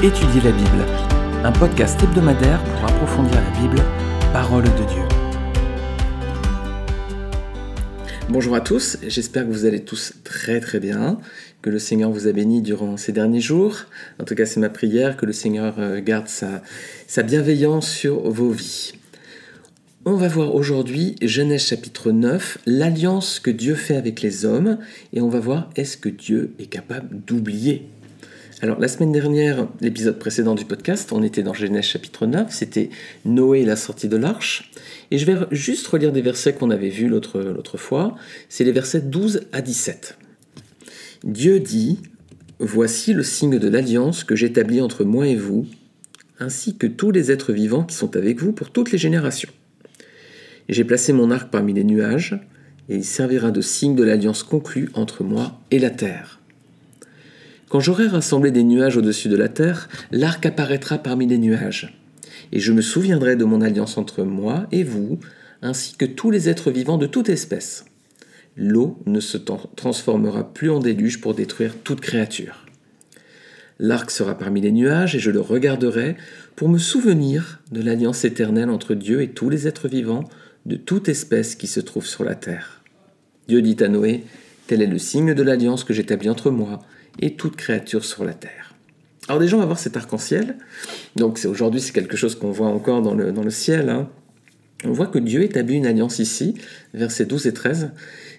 Étudier la Bible, un podcast hebdomadaire pour approfondir la Bible, parole de Dieu. Bonjour à tous, j'espère que vous allez tous très très bien, que le Seigneur vous a béni durant ces derniers jours. En tout cas, c'est ma prière que le Seigneur euh, garde sa, sa bienveillance sur vos vies. On va voir aujourd'hui Genèse chapitre 9, l'alliance que Dieu fait avec les hommes, et on va voir est-ce que Dieu est capable d'oublier alors la semaine dernière, l'épisode précédent du podcast, on était dans Genèse chapitre 9, c'était Noé et la sortie de l'arche. Et je vais juste relire des versets qu'on avait vus l'autre fois. C'est les versets 12 à 17. Dieu dit, Voici le signe de l'alliance que j'établis entre moi et vous, ainsi que tous les êtres vivants qui sont avec vous pour toutes les générations. J'ai placé mon arc parmi les nuages, et il servira de signe de l'alliance conclue entre moi et la terre. Quand j'aurai rassemblé des nuages au-dessus de la terre, l'arc apparaîtra parmi les nuages. Et je me souviendrai de mon alliance entre moi et vous, ainsi que tous les êtres vivants de toute espèce. L'eau ne se transformera plus en déluge pour détruire toute créature. L'arc sera parmi les nuages et je le regarderai pour me souvenir de l'alliance éternelle entre Dieu et tous les êtres vivants de toute espèce qui se trouve sur la terre. Dieu dit à Noé, Tel est le signe de l'alliance que j'établis entre moi et toute créature sur la terre. Alors déjà, on va voir cet arc-en-ciel. Donc aujourd'hui, c'est quelque chose qu'on voit encore dans le, dans le ciel. Hein. On voit que Dieu établit une alliance ici, versets 12 et 13.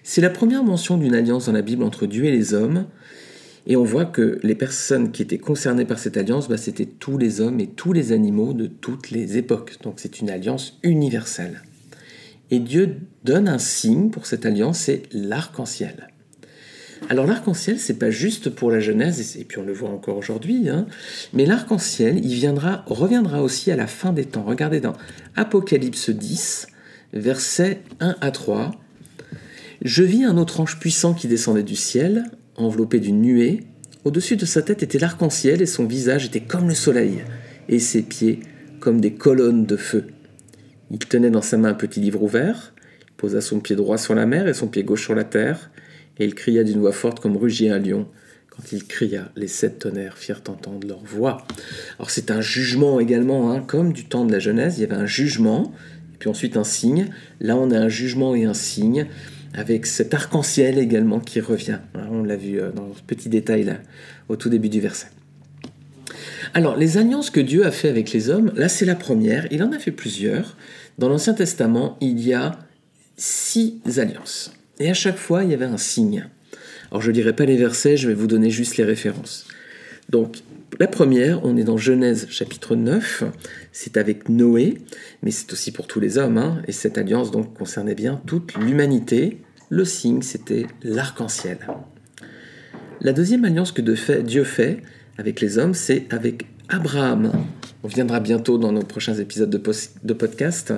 C'est la première mention d'une alliance dans la Bible entre Dieu et les hommes. Et on voit que les personnes qui étaient concernées par cette alliance, bah, c'était tous les hommes et tous les animaux de toutes les époques. Donc c'est une alliance universelle. Et Dieu donne un signe pour cette alliance, c'est l'arc-en-ciel. Alors l'arc-en-ciel, c'est pas juste pour la Genèse, et puis on le voit encore aujourd'hui, hein, mais l'arc-en-ciel, il viendra, reviendra aussi à la fin des temps. Regardez dans Apocalypse 10, versets 1 à 3. Je vis un autre ange puissant qui descendait du ciel, enveloppé d'une nuée. Au-dessus de sa tête était l'arc-en-ciel et son visage était comme le soleil, et ses pieds comme des colonnes de feu. Il tenait dans sa main un petit livre ouvert, il posa son pied droit sur la mer et son pied gauche sur la terre, et il cria d'une voix forte comme rugit un lion. Quand il cria, les sept tonnerres firent entendre leur voix. Alors c'est un jugement également, hein, comme du temps de la Genèse, il y avait un jugement, et puis ensuite un signe. Là on a un jugement et un signe, avec cet arc-en-ciel également qui revient. Hein, on l'a vu euh, dans ce petit détail au tout début du verset. Alors, les alliances que Dieu a fait avec les hommes, là c'est la première, il en a fait plusieurs. Dans l'Ancien Testament, il y a six alliances. Et à chaque fois, il y avait un signe. Alors je ne dirai pas les versets, je vais vous donner juste les références. Donc la première, on est dans Genèse chapitre 9, c'est avec Noé, mais c'est aussi pour tous les hommes, hein, et cette alliance donc concernait bien toute l'humanité. Le signe, c'était l'arc-en-ciel. La deuxième alliance que Dieu fait avec les hommes, c'est avec Abraham. On viendra bientôt dans nos prochains épisodes de, de podcast.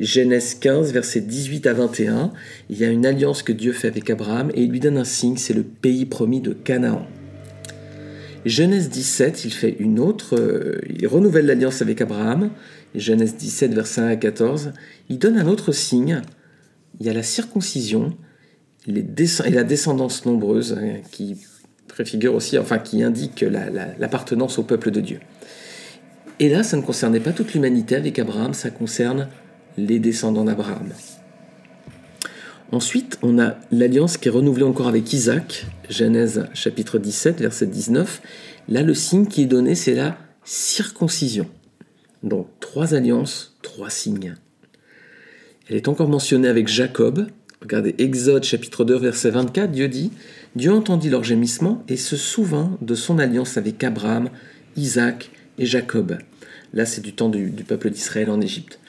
Genèse 15, versets 18 à 21, il y a une alliance que Dieu fait avec Abraham et il lui donne un signe, c'est le pays promis de Canaan. Genèse 17, il fait une autre, euh, il renouvelle l'alliance avec Abraham. Genèse 17, versets 1 à 14, il donne un autre signe. Il y a la circoncision et la descendance nombreuse hein, qui préfigure aussi, enfin qui indique l'appartenance au peuple de Dieu. Et là, ça ne concernait pas toute l'humanité avec Abraham, ça concerne les descendants d'Abraham. Ensuite, on a l'alliance qui est renouvelée encore avec Isaac, Genèse chapitre 17, verset 19. Là, le signe qui est donné, c'est la circoncision. Donc, trois alliances, trois signes. Elle est encore mentionnée avec Jacob. Regardez Exode chapitre 2, verset 24, Dieu dit, Dieu entendit leur gémissement et se souvint de son alliance avec Abraham, Isaac et Jacob. Là, c'est du temps du, du peuple d'Israël en Égypte.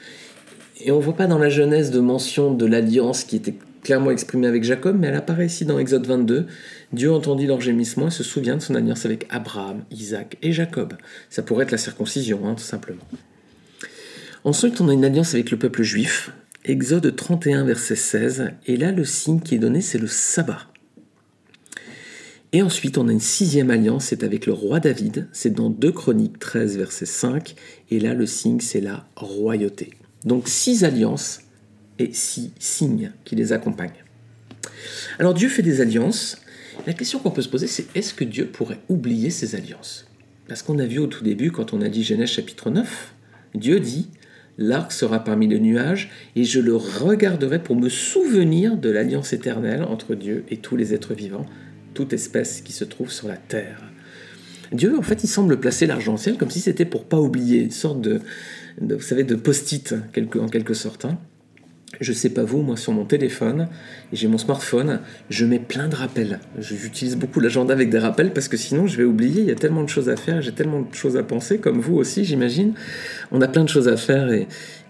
Et on ne voit pas dans la Genèse de mention de l'alliance qui était clairement exprimée avec Jacob, mais elle apparaît ici dans Exode 22. Dieu entendit leur gémissement et se souvient de son alliance avec Abraham, Isaac et Jacob. Ça pourrait être la circoncision, hein, tout simplement. Ensuite, on a une alliance avec le peuple juif. Exode 31, verset 16. Et là, le signe qui est donné, c'est le sabbat. Et ensuite, on a une sixième alliance, c'est avec le roi David. C'est dans 2 Chroniques 13, verset 5. Et là, le signe, c'est la royauté. Donc six alliances et six signes qui les accompagnent. Alors Dieu fait des alliances. La question qu'on peut se poser, c'est est-ce que Dieu pourrait oublier ces alliances? Parce qu'on a vu au tout début, quand on a dit Genèse chapitre 9, Dieu dit L'arc sera parmi les nuages, et je le regarderai pour me souvenir de l'alliance éternelle entre Dieu et tous les êtres vivants, toute espèce qui se trouve sur la terre. Dieu, en fait, il semble placer l'argent-ciel comme si c'était pour pas oublier, une sorte de, vous savez, de post-it, en quelque sorte. Hein. Je sais pas vous, moi sur mon téléphone, j'ai mon smartphone, je mets plein de rappels. J'utilise beaucoup l'agenda avec des rappels parce que sinon je vais oublier, il y a tellement de choses à faire, j'ai tellement de choses à penser, comme vous aussi j'imagine. On a plein de choses à faire et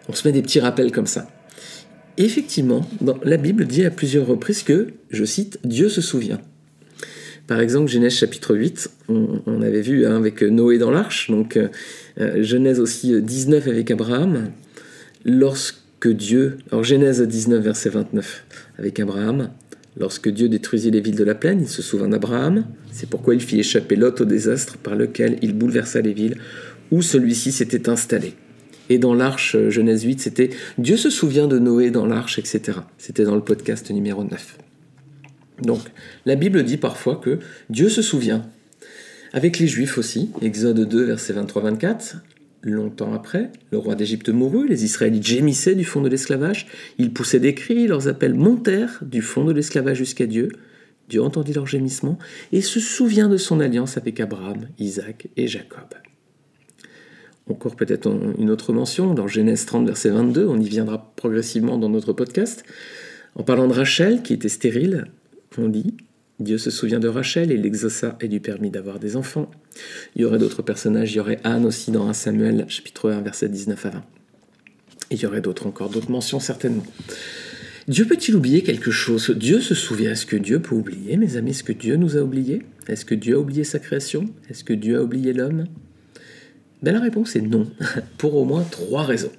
on se met des petits rappels comme ça. effectivement, la Bible dit à plusieurs reprises que, je cite, Dieu se souvient. Par exemple, Genèse chapitre 8, on, avait vu hein, avec Noé dans l'arche, donc euh, euh, Genèse aussi 19 avec Abraham, lorsque Dieu, en Genèse 19, verset 29, avec Abraham, lorsque Dieu détruisit les villes de la plaine, il se souvint d'Abraham, c'est pourquoi il fit échapper Lot au désastre par lequel il bouleversa les villes où celui-ci s'était installé. Et dans l'arche, euh, Genèse 8, c'était Dieu se souvient de Noé dans l'arche, etc. C'était dans le podcast numéro 9. Donc, la Bible dit parfois que Dieu se souvient. Avec les Juifs aussi, Exode 2, verset 23-24, Longtemps après, le roi d'Égypte mourut, les Israélites gémissaient du fond de l'esclavage, ils poussaient des cris, leurs appels montèrent du fond de l'esclavage jusqu'à Dieu. Dieu entendit leurs gémissements et se souvient de son alliance avec Abraham, Isaac et Jacob. Encore peut-être une autre mention, dans Genèse 30, verset 22, on y viendra progressivement dans notre podcast. En parlant de Rachel, qui était stérile, on dit Dieu se souvient de Rachel et l'exauça et lui permis d'avoir des enfants. Il y aurait d'autres personnages, il y aurait Anne aussi dans 1 Samuel, chapitre 1, verset 19 à 20. Et il y aurait d'autres encore, d'autres mentions certainement. Dieu peut-il oublier quelque chose? Dieu se souvient. Est-ce que Dieu peut oublier, mes amis? Est-ce que Dieu nous a oubliés? Est-ce que Dieu a oublié sa création? Est-ce que Dieu a oublié l'homme? Ben, La réponse est non, pour au moins trois raisons.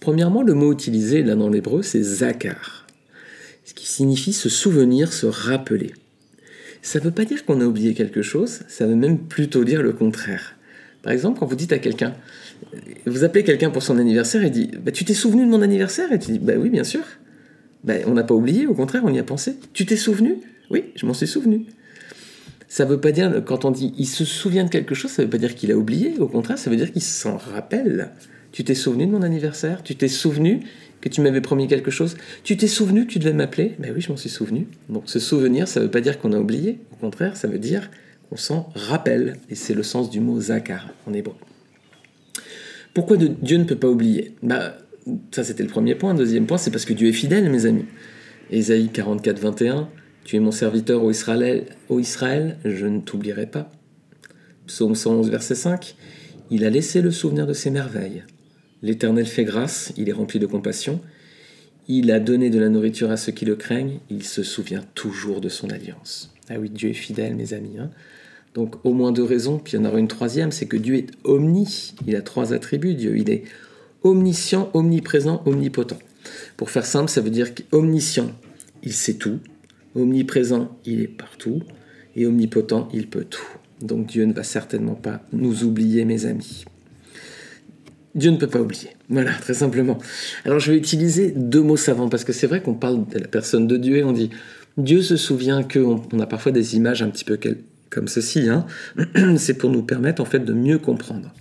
Premièrement, le mot utilisé là dans l'hébreu, c'est ce qui signifie se souvenir, se rappeler ça ne veut pas dire qu'on a oublié quelque chose, ça veut même plutôt dire le contraire. Par exemple, quand vous dites à quelqu'un, vous appelez quelqu'un pour son anniversaire et dit bah, Tu t'es souvenu de mon anniversaire? Et tu dis Bah oui, bien sûr. Bah, on n'a pas oublié, au contraire, on y a pensé. Tu t'es souvenu? Oui, je m'en suis souvenu. Ça ne veut pas dire, quand on dit il se souvient de quelque chose, ça ne veut pas dire qu'il a oublié. Au contraire, ça veut dire qu'il s'en rappelle. Tu t'es souvenu de mon anniversaire Tu t'es souvenu que tu m'avais promis quelque chose. Tu t'es souvenu que tu devais m'appeler? Ben oui, je m'en suis souvenu. Donc se souvenir, ça ne veut pas dire qu'on a oublié. Au contraire, ça veut dire qu'on s'en rappelle. Et c'est le sens du mot zakar en hébreu. Pourquoi Dieu ne peut pas oublier? Bah, Ça, c'était le premier point. Deuxième point, c'est parce que Dieu est fidèle, mes amis. Ésaïe 44, 21. Tu es mon serviteur au Israël, au Israël je ne t'oublierai pas. Psaume 111, verset 5. Il a laissé le souvenir de ses merveilles. L'Éternel fait grâce, il est rempli de compassion. Il a donné de la nourriture à ceux qui le craignent, il se souvient toujours de son alliance. Ah oui, Dieu est fidèle, mes amis. Hein. Donc au moins deux raisons, puis il y en aura une troisième, c'est que Dieu est omni. Il a trois attributs, Dieu. Il est omniscient, omniprésent, omnipotent. Pour faire simple, ça veut dire qu'omniscient, il sait tout. Omniprésent, il est partout. Et omnipotent, il peut tout. Donc Dieu ne va certainement pas nous oublier, mes amis. Dieu ne peut pas oublier. Voilà, très simplement. Alors je vais utiliser deux mots savants parce que c'est vrai qu'on parle de la personne de Dieu et on dit Dieu se souvient que on, a parfois des images un petit peu comme ceci. Hein. c'est pour nous permettre en fait de mieux comprendre.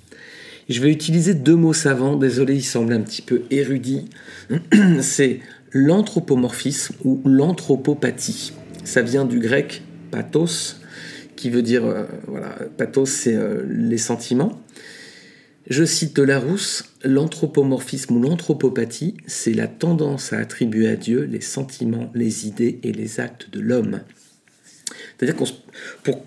Je vais utiliser deux mots savants. Désolé, ils semblent un petit peu érudits. c'est l'anthropomorphisme ou l'anthropopathie. Ça vient du grec pathos, qui veut dire euh, voilà, pathos, c'est euh, les sentiments. Je cite Larousse, l'anthropomorphisme ou l'anthropopathie, c'est la tendance à attribuer à Dieu les sentiments, les idées et les actes de l'homme. C'est-à-dire qu'on pour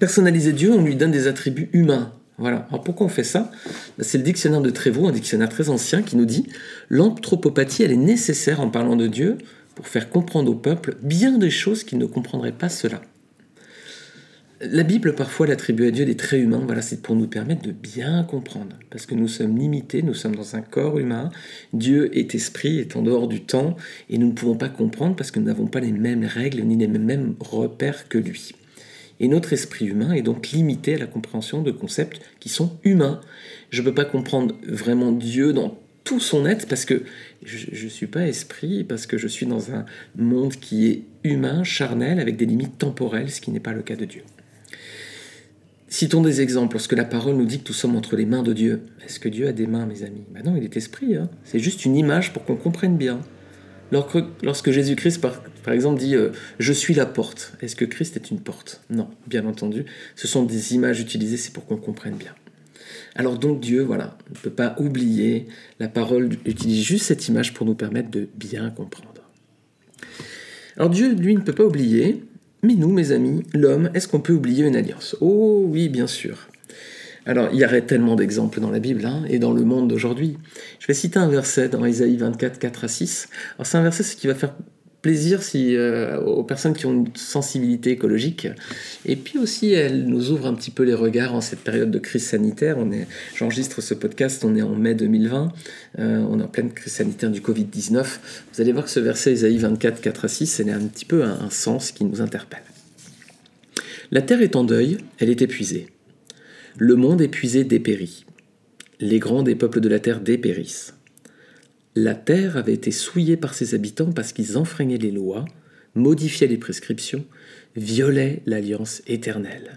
personnaliser Dieu, on lui donne des attributs humains. Voilà. Alors pourquoi on fait ça? Ben, C'est le dictionnaire de Trévoux, un dictionnaire très ancien, qui nous dit l'anthropopathie, elle est nécessaire en parlant de Dieu pour faire comprendre au peuple bien des choses qu'il ne comprendrait pas cela. La Bible parfois l'attribue à Dieu des traits humains, voilà, c'est pour nous permettre de bien comprendre, parce que nous sommes limités, nous sommes dans un corps humain, Dieu est esprit, est en dehors du temps, et nous ne pouvons pas comprendre parce que nous n'avons pas les mêmes règles ni les mêmes repères que lui. Et notre esprit humain est donc limité à la compréhension de concepts qui sont humains. Je ne peux pas comprendre vraiment Dieu dans tout son être parce que je ne suis pas esprit, parce que je suis dans un monde qui est humain, charnel, avec des limites temporelles, ce qui n'est pas le cas de Dieu. Citons des exemples. Lorsque la parole nous dit que nous sommes entre les mains de Dieu, est-ce que Dieu a des mains, mes amis? Ben Non, il est esprit. Hein. C'est juste une image pour qu'on comprenne bien. Lorsque Jésus-Christ, par, exemple, dit euh, Je suis la porte, est-ce que Christ est une porte? Non, bien entendu. Ce sont des images utilisées, c'est pour qu'on comprenne bien. Alors donc Dieu, voilà, ne peut pas oublier, la parole utilise juste cette image pour nous permettre de bien comprendre. Alors Dieu, lui, ne peut pas oublier, mais nous, mes amis, l'homme, est-ce qu'on peut oublier une alliance? Oh oui, bien sûr. Alors, il y aurait tellement d'exemples dans la Bible hein, et dans le monde d'aujourd'hui. Je vais citer un verset dans Isaïe 24, 4 à 6. Alors, c'est un verset qui va faire plaisir si, euh, aux personnes qui ont une sensibilité écologique. Et puis aussi, elle nous ouvre un petit peu les regards en cette période de crise sanitaire. On j'enregistre ce podcast, on est en mai 2020, euh, on est en pleine crise sanitaire du Covid-19. Vous allez voir que ce verset Isaïe 24, 4 à 6, c'est un petit peu un sens qui nous interpelle. La terre est en deuil, elle est épuisée. Le monde épuisé dépérit. Les grands des peuples de la terre dépérissent. La terre avait été souillée par ses habitants parce qu'ils enfreignaient les lois, modifiaient les prescriptions, violaient l'alliance éternelle.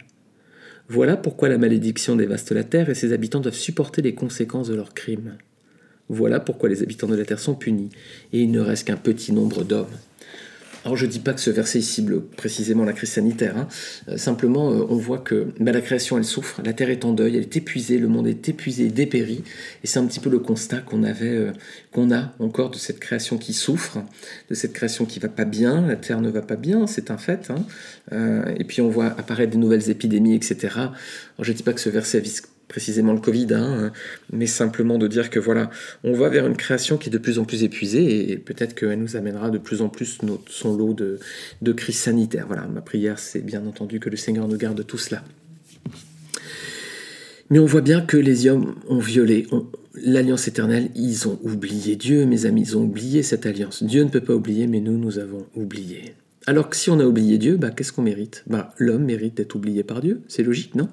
Voilà pourquoi la malédiction dévaste la terre et ses habitants doivent supporter les conséquences de leurs crimes. Voilà pourquoi les habitants de la terre sont punis, et il ne reste qu'un petit nombre d'hommes. Alors je ne dis pas que ce verset cible précisément la crise sanitaire, hein. euh, simplement euh, on voit que bah, la création elle souffre, la terre est en deuil, elle est épuisée, le monde est épuisé, dépéri, et c'est un petit peu le constat qu'on avait, euh, qu'on a encore de cette création qui souffre, de cette création qui va pas bien, la terre ne va pas bien, c'est un fait, hein. et puis on voit apparaître des nouvelles épidémies, etc. Alors je ne dis pas que ce verset vise précisément le Covid, hein, mais simplement de dire que voilà, on va vers une création qui est de plus en plus épuisée et peut-être qu'elle nous amènera de plus en plus son lot de, de crises sanitaires. Voilà, ma prière, c'est bien entendu que le Seigneur nous garde tout cela. Mais on voit bien que les hommes ont violé l'alliance éternelle, ils ont oublié Dieu, mes amis, ils ont oublié cette alliance. Dieu ne peut pas oublier, mais nous, nous avons oublié. Alors que si on a oublié Dieu, bah, qu'est-ce qu'on mérite? Bah, L'homme mérite d'être oublié par Dieu, c'est logique, non?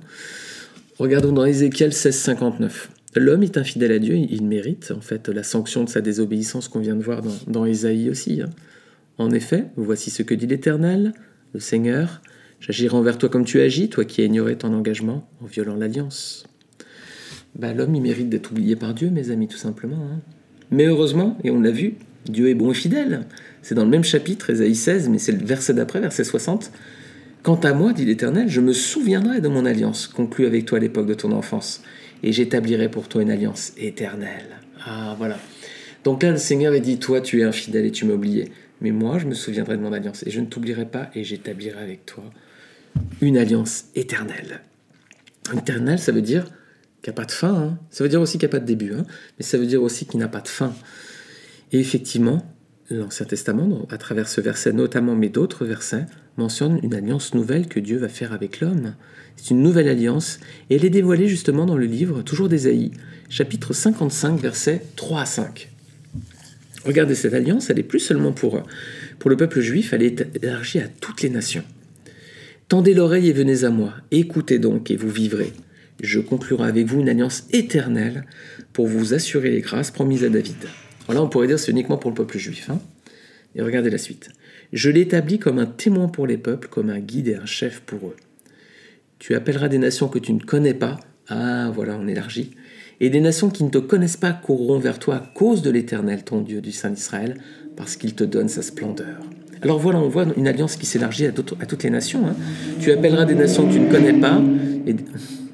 Regardons dans Ézéchiel 16, 59. L'homme est infidèle à Dieu, il mérite en fait la sanction de sa désobéissance qu'on vient de voir dans, dans Ésaïe aussi. Hein. En effet, voici ce que dit l'Éternel, le Seigneur, j'agirai envers toi comme tu agis, toi qui as ignoré ton engagement en violant l'alliance. Bah, L'homme, il mérite d'être oublié par Dieu, mes amis, tout simplement. Hein. Mais heureusement, et on l'a vu, Dieu est bon et fidèle. C'est dans le même chapitre, Ésaïe 16, mais c'est le verset d'après, verset 60. Quant à moi, dit l'Éternel, je me souviendrai de mon alliance conclue avec toi à l'époque de ton enfance, et j'établirai pour toi une alliance éternelle. Ah, voilà. Donc là, le Seigneur a dit, toi, tu es infidèle et tu m'as oublié. Mais moi, je me souviendrai de mon alliance, et je ne t'oublierai pas, et j'établirai avec toi une alliance éternelle. Éternelle, ça veut dire qu'il n'y a pas de fin. Hein. Ça veut dire aussi qu'il n'y a pas de début, hein. mais ça veut dire aussi qu'il n'y a pas de fin. Et effectivement, l'Ancien Testament, à travers ce verset notamment, mais d'autres versets, mentionne une alliance nouvelle que Dieu va faire avec l'homme. C'est une nouvelle alliance, et elle est dévoilée justement dans le livre, toujours d'Ésaïe, chapitre 55, versets 3 à 5. Regardez cette alliance, elle est plus seulement pour, pour le peuple juif, elle est élargie à toutes les nations. Tendez l'oreille et venez à moi, écoutez donc et vous vivrez. Je conclurai avec vous une alliance éternelle pour vous assurer les grâces promises à David. Voilà, on pourrait dire c'est uniquement pour le peuple juif. Hein. et regardez la suite. Je l'établis comme un témoin pour les peuples, comme un guide et un chef pour eux. Tu appelleras des nations que tu ne connais pas. Ah, voilà, on élargit. Et des nations qui ne te connaissent pas courront vers toi à cause de l'Éternel, ton Dieu, du Saint d'Israël, parce qu'il te donne sa splendeur. Alors voilà, on voit une alliance qui s'élargit à, toutes les nations. Hein. Tu appelleras des nations que tu ne connais pas. Et...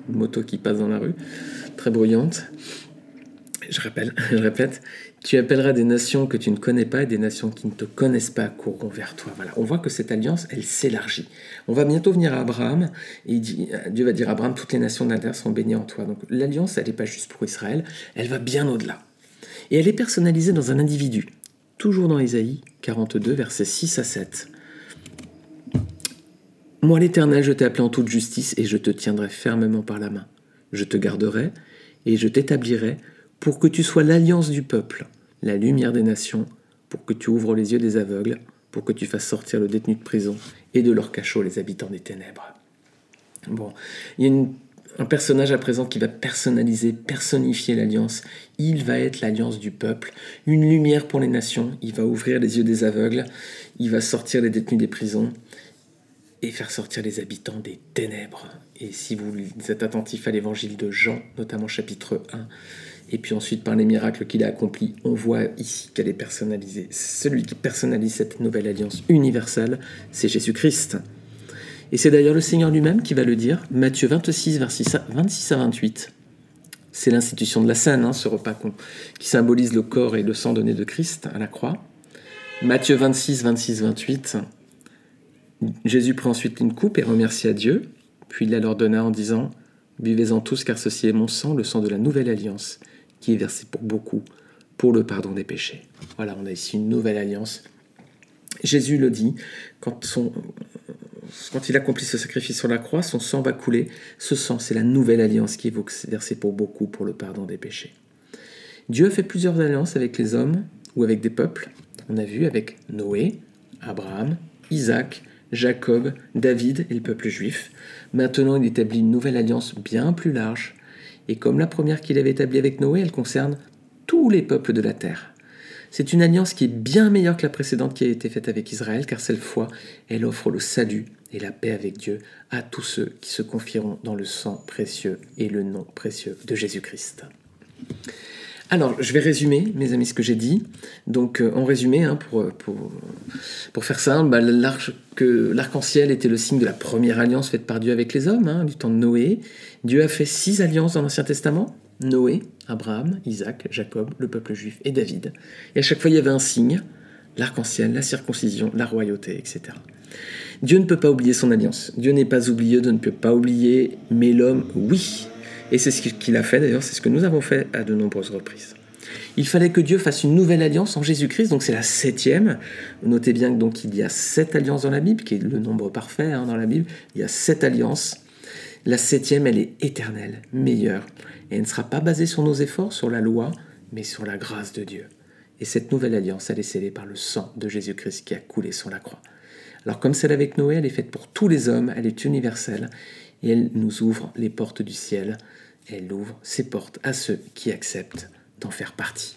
Une moto qui passe dans la rue, très bruyante. Je, rappelle, je répète, tu appelleras des nations que tu ne connais pas et des nations qui ne te connaissent pas courront vers toi. Voilà, on voit que cette alliance, elle s'élargit. On va bientôt venir à Abraham Dieu va dire à Abraham, toutes les nations de la terre sont bénies en toi. Donc l'alliance, elle n'est pas juste pour Israël, elle va bien au-delà. Et elle est personnalisée dans un individu. Toujours dans Isaïe 42, versets 6 à 7. Moi l'Éternel, je t'ai appelé en toute justice et je te tiendrai fermement par la main. Je te garderai et je t'établirai pour que tu sois l'alliance du peuple la lumière des nations, pour que tu ouvres les yeux des aveugles, pour que tu fasses sortir le détenu de prison et de leur cachot les habitants des ténèbres. Bon, il y a un personnage à présent qui va personnaliser, personnifier l'alliance. Il va être l'alliance du peuple, une lumière pour les nations. Il va ouvrir les yeux des aveugles, il va sortir les détenus des prisons. et faire sortir les habitants des ténèbres. Et si vous êtes attentif à l'évangile de Jean, notamment chapitre 1, et puis ensuite par les miracles qu'il a accomplis, on voit ici qu'elle est personnalisée. Celui qui personnalise cette nouvelle alliance universelle, c'est Jésus-Christ. Et c'est d'ailleurs le Seigneur lui-même qui va le dire, Matthieu 26, 26 à 28. C'est l'institution de la scène, hein, ce repas qui symbolise le corps et le sang donné de Christ à la croix. Matthieu 26, 26, 28. Jésus prend ensuite une coupe et remercie à Dieu, puis il la leur donna en disant Buvez-en tous, car ceci est mon sang, le sang de la nouvelle alliance, est versé pour beaucoup, pour le pardon des péchés. Voilà, on a ici une nouvelle alliance. Jésus le dit, quand, son, quand il accomplit ce sacrifice sur la croix, son sang va couler. Ce sang, c'est la nouvelle alliance qui est versée pour beaucoup, pour le pardon des péchés. Dieu fait plusieurs alliances avec les hommes ou avec des peuples. On a vu avec Noé, Abraham, Isaac, Jacob, David et le peuple juif. Maintenant, il établit une nouvelle alliance bien plus large. Et comme la première qu'il avait établie avec Noé, elle concerne tous les peuples de la terre. C'est une alliance qui est bien meilleure que la précédente qui a été faite avec Israël, car cette fois, elle offre le salut et la paix avec Dieu à tous ceux qui se confieront dans le sang précieux et le nom précieux de Jésus-Christ. Alors, je vais résumer, mes amis, ce que j'ai dit. Donc, euh, en résumé, hein, pour, euh, pour, pour, faire ça, bah, l'arc-en-ciel était le signe de la première alliance faite par Dieu avec les hommes, hein, du temps de Noé. Dieu a fait six alliances dans l'Ancien Testament. Noé, Abraham, Isaac, Jacob, le peuple juif et David. Et à chaque fois, il y avait un signe, l'arc-en-ciel, la circoncision, la royauté, etc. Dieu ne peut pas oublier son alliance. Dieu n'est pas oublieux, Dieu ne peut pas oublier, mais l'homme, oui. Et c'est ce qu'il a fait d'ailleurs, c'est ce que nous avons fait à de nombreuses reprises. Il fallait que Dieu fasse une nouvelle alliance en Jésus-Christ, donc c'est la septième. Notez bien donc il y a sept alliances dans la Bible, qui est le nombre parfait hein, dans la Bible. Il y a sept alliances. La septième, elle est éternelle, meilleure, et elle ne sera pas basée sur nos efforts, sur la loi, mais sur la grâce de Dieu. Et cette nouvelle alliance, elle est scellée par le sang de Jésus-Christ qui a coulé sur la croix. Alors comme celle avec Noé, elle est faite pour tous les hommes, elle est universelle, et elle nous ouvre les portes du ciel. Elle ouvre ses portes à ceux qui acceptent d'en faire partie.